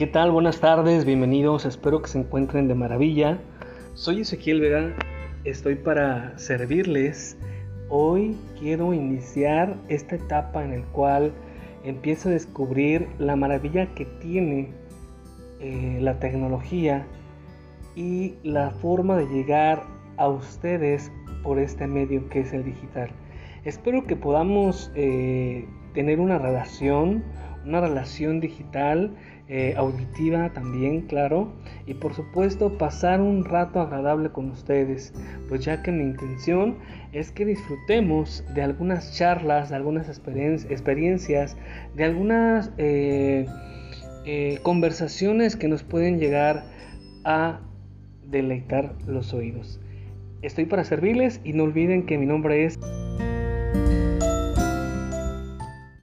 ¿Qué tal? Buenas tardes, bienvenidos, espero que se encuentren de maravilla. Soy Ezequiel Vega, estoy para servirles. Hoy quiero iniciar esta etapa en la cual empiezo a descubrir la maravilla que tiene eh, la tecnología y la forma de llegar a ustedes por este medio que es el digital. Espero que podamos eh, tener una relación, una relación digital, eh, auditiva también, claro, y por supuesto pasar un rato agradable con ustedes, pues ya que mi intención es que disfrutemos de algunas charlas, de algunas experiencias, de algunas eh, eh, conversaciones que nos pueden llegar a deleitar los oídos. Estoy para servirles y no olviden que mi nombre es...